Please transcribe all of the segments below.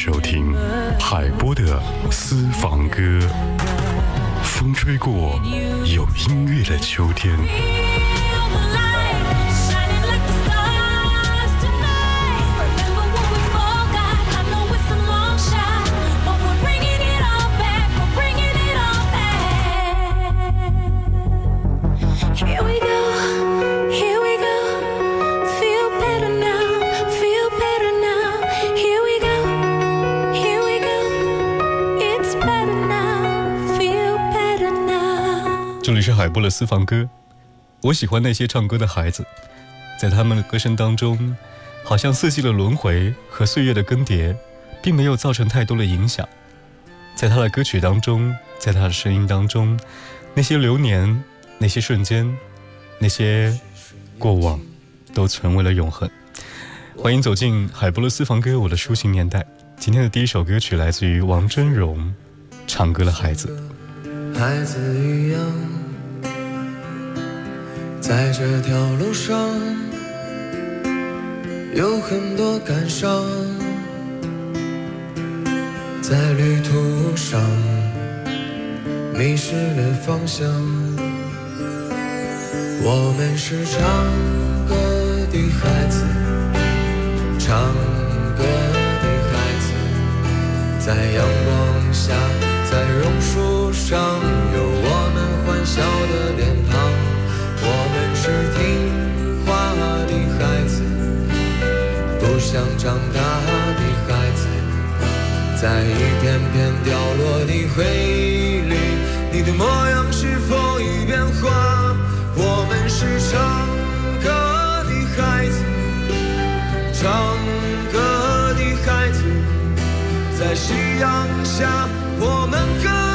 收听海波的私房歌，风吹过有音乐的秋天。海波的私房歌，我喜欢那些唱歌的孩子，在他们的歌声当中，好像四季的轮回和岁月的更迭，并没有造成太多的影响。在他的歌曲当中，在他的声音当中，那些流年，那些瞬间，那些过往，都成为了永恒。欢迎走进海波的私房歌，我的抒情年代。今天的第一首歌曲来自于王真荣，唱歌的孩子。孩子一样，在这条路上有很多感伤，在旅途上迷失了方向。我们是唱歌的孩子，唱歌的孩子，在阳光下，在榕树上。有我们欢笑的脸庞，是听话的孩子，不想长大的孩子，在一片片掉落的回忆里，你的模样是否已变化？我们是唱歌的孩子，唱歌的孩子，在夕阳下，我们歌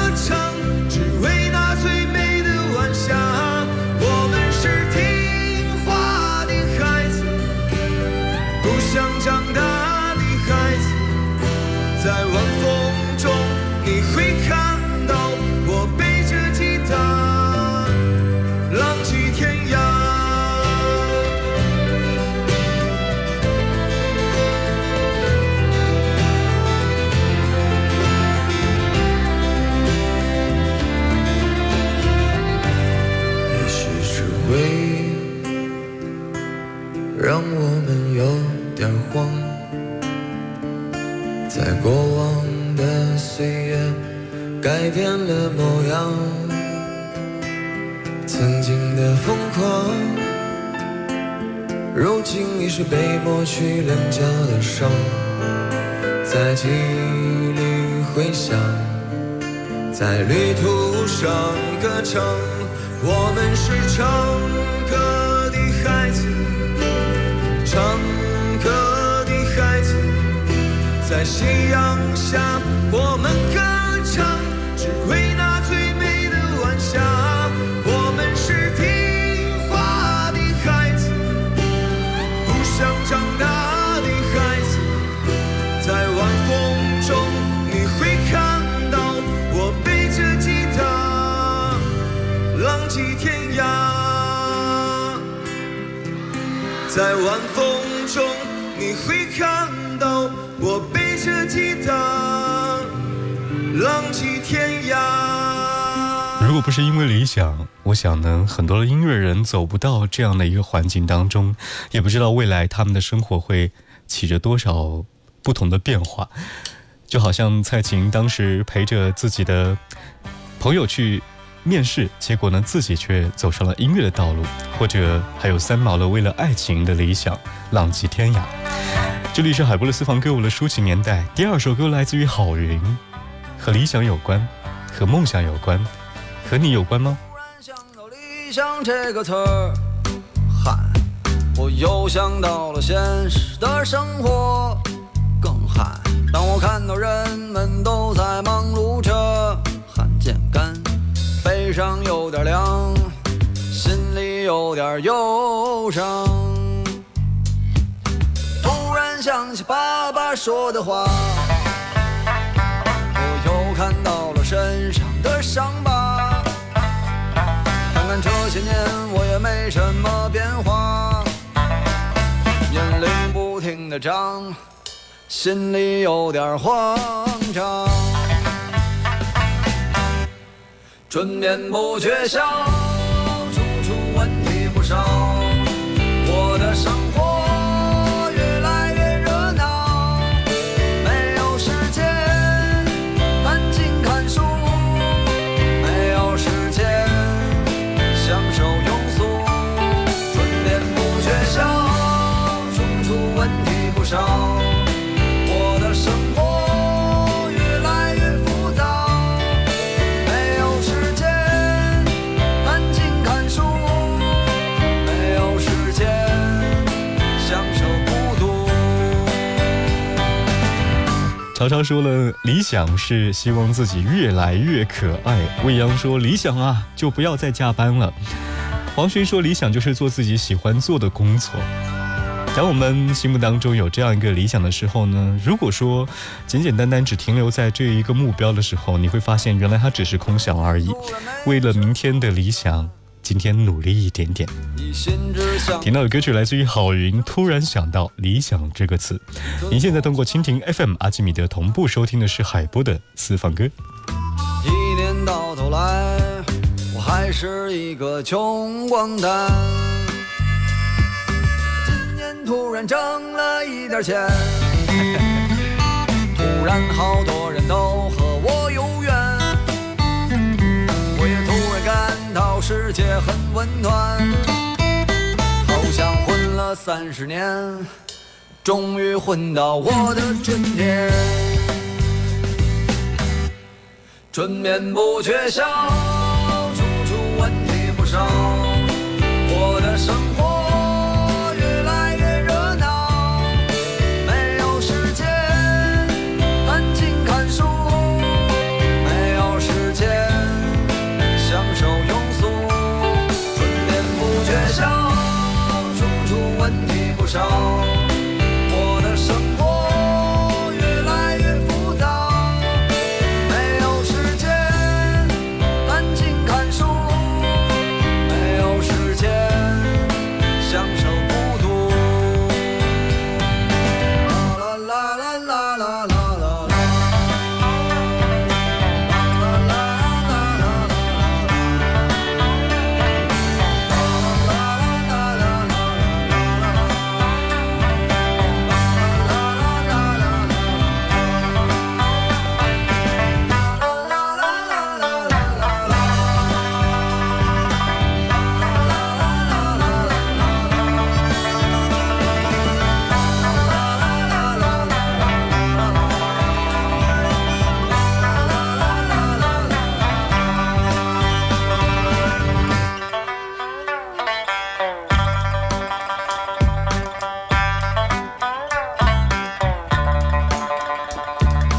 改变了模样，曾经的疯狂，如今已是被抹去棱角的伤，在记忆里回响，在旅途上歌唱，我们是唱歌的孩子。唱歌的孩子，在夕阳下，我们歌唱，只如果不是因为理想，我想呢，很多的音乐人走不到这样的一个环境当中，也不知道未来他们的生活会起着多少不同的变化。就好像蔡琴当时陪着自己的朋友去。面试，结果呢，自己却走上了音乐的道路，或者还有三毛的为了爱情的理想浪迹天涯。这里是海波的私房歌，我的抒情年代。第二首歌来自于郝云，和理想有关，和梦想有关，和你有关吗？想这个词儿，嗨，我又想到了现实的生活，更嗨。当我看到人们都在忙碌着，汗渐干，背上有点凉，心里有点忧伤。突然想起爸爸说的话，我又看到了身上的伤疤。这些年我也没什么变化，年龄不停的长，心里有点慌张。春眠不觉晓，题不少，我的生活越来越浮躁。没有时间安静看书，没有时间享受孤独。常常说了，理想是希望自己越来越可爱。未央说，理想啊，就不要再加班了。黄轩说，理想就是做自己喜欢做的工作。当我们心目当中有这样一个理想的时候呢，如果说简简单单只停留在这一个目标的时候，你会发现原来它只是空想而已。为了明天的理想，今天努力一点点。听到的歌曲来自于郝云，突然想到“理想”这个词。您现在通过蜻蜓 FM 阿基米德同步收听的是海波的私房歌。一年到头来，我还是一个穷光蛋。突然挣了一点钱，突然好多人都和我有缘，我也突然感到世界很温暖，好像混了三十年，终于混到我的春天。春眠不觉晓，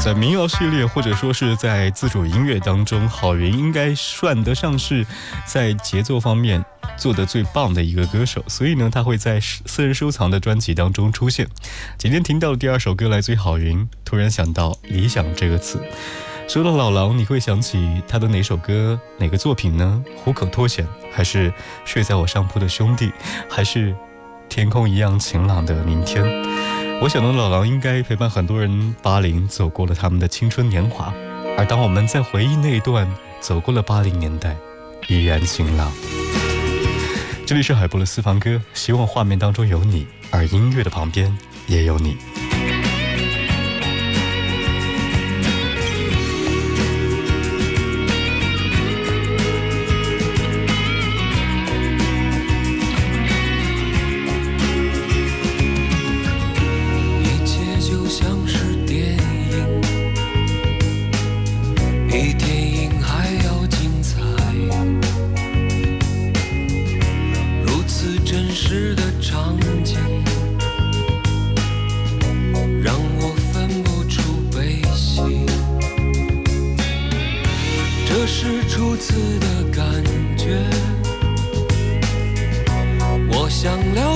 在民谣系列或者说是在自主音乐当中，郝云应该算得上是在节奏方面做的最棒的一个歌手，所以呢，他会在私人收藏的专辑当中出现。今天听到的第二首歌来自于郝云，突然想到“理想”这个词。说到老狼，你会想起他的哪首歌、哪个作品呢？虎口脱险，还是睡在我上铺的兄弟，还是天空一样晴朗的明天？我想呢，老狼应该陪伴很多人八零走过了他们的青春年华，而当我们在回忆那一段走过了八零年代，依然晴朗。这里是海波的私房歌，希望画面当中有你，而音乐的旁边也有你。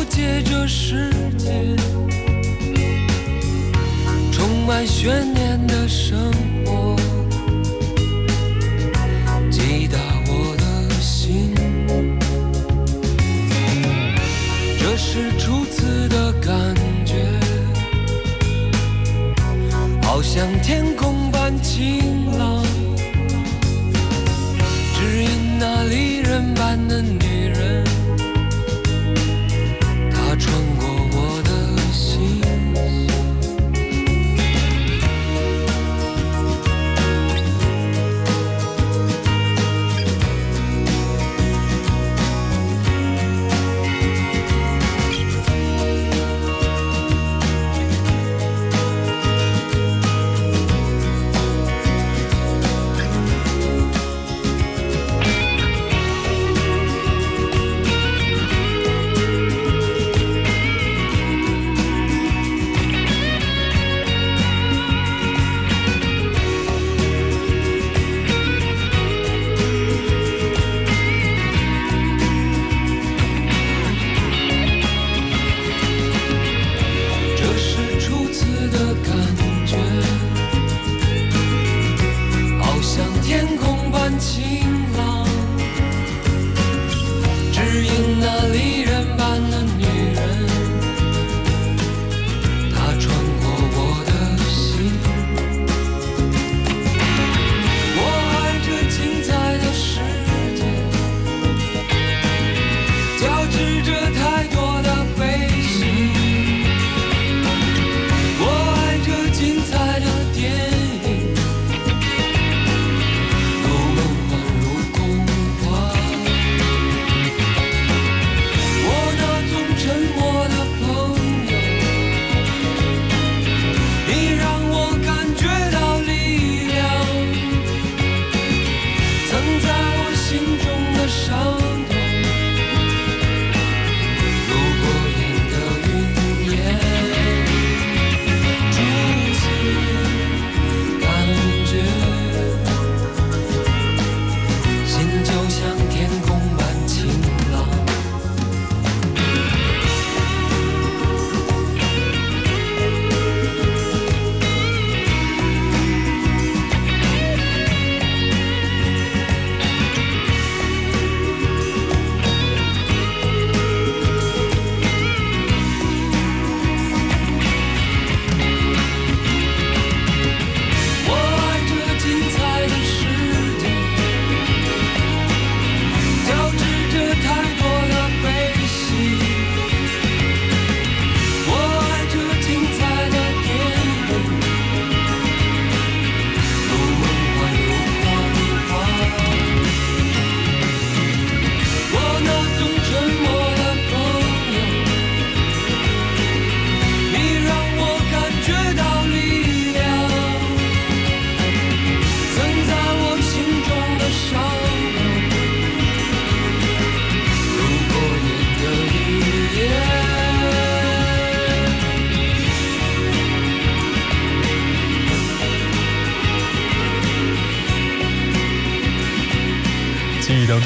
解这世界，充满悬念的生活，击打我的心。这是初次的感觉，好像天空般晴朗，只因那离人般的你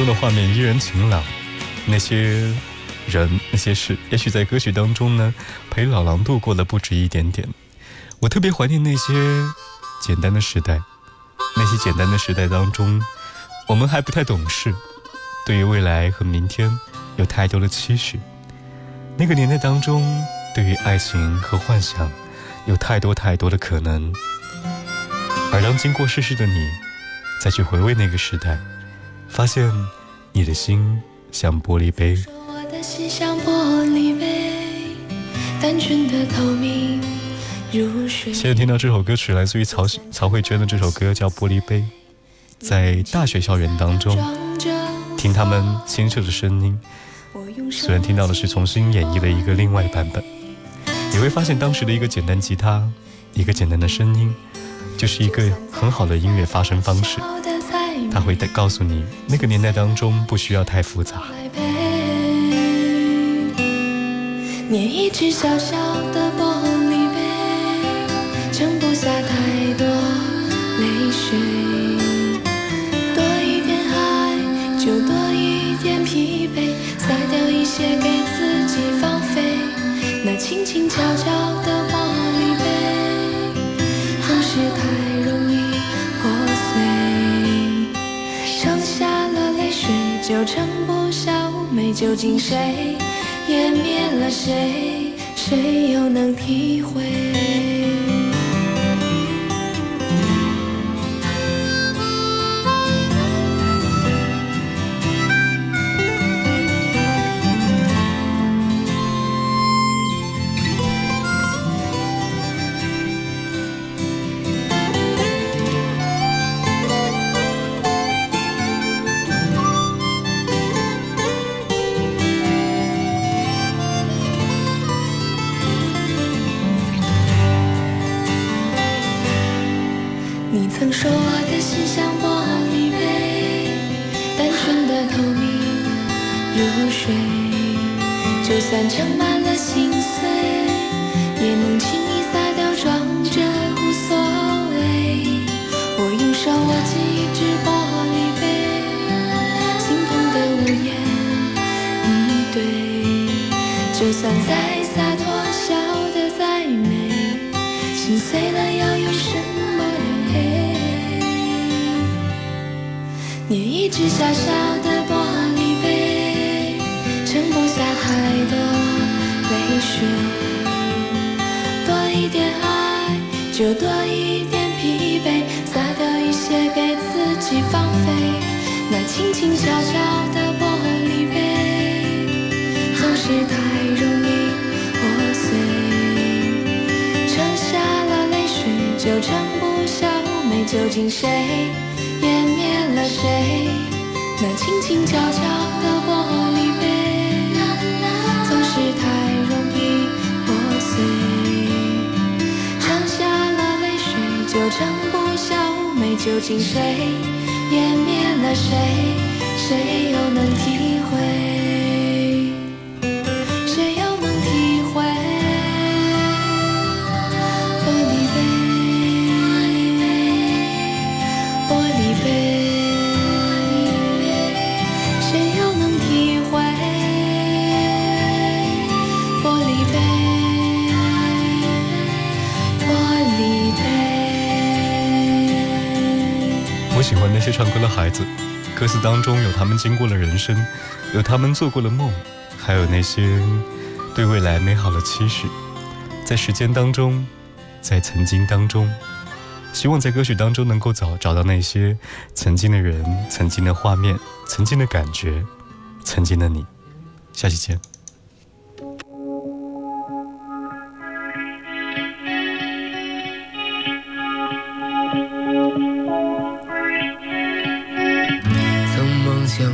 中的画面依然晴朗，那些人、那些事，也许在歌曲当中呢，陪老狼度过了不止一点点。我特别怀念那些简单的时代，那些简单的时代当中，我们还不太懂事，对于未来和明天有太多的期许。那个年代当中，对于爱情和幻想，有太多太多的可能。而当经过世事的你，再去回味那个时代。发现你的心像玻璃杯。说我的心像玻璃杯，单纯的透明如水。现在听到这首歌曲来自于曹曹慧娟的这首歌叫《玻璃杯》，在大学校园当中听他们清澈的声音，虽然听到的是重新演绎的一个另外版本，你会发现当时的一个简单吉他，一个简单的声音，就是一个很好的音乐发声方式。他会告诉你，那个年代当中不需要太复杂。捏一只小小的玻璃杯，盛不下太多泪水。就盛不下妩媚。究竟谁湮灭了谁？谁又能体会？想再洒脱笑得再美心碎了要用什么来陪捏一只小小的玻璃杯盛不下太多泪水。多一点爱就多一点疲惫洒掉一些给自己放飞。那轻轻悄悄水，就盛不下妩媚，究竟谁？湮灭了谁？那轻轻悄悄的玻璃杯，总是太容易破碎。盛下了泪水，就盛不下妩媚。究竟谁湮灭了谁？谁又能体会？些唱歌的孩子，歌词当中有他们经过了人生，有他们做过的梦，还有那些对未来美好的期许。在时间当中，在曾经当中，希望在歌曲当中能够找找到那些曾经的人、曾经的画面、曾经的感觉、曾经的你。下期见。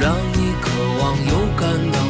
让你渴望又感到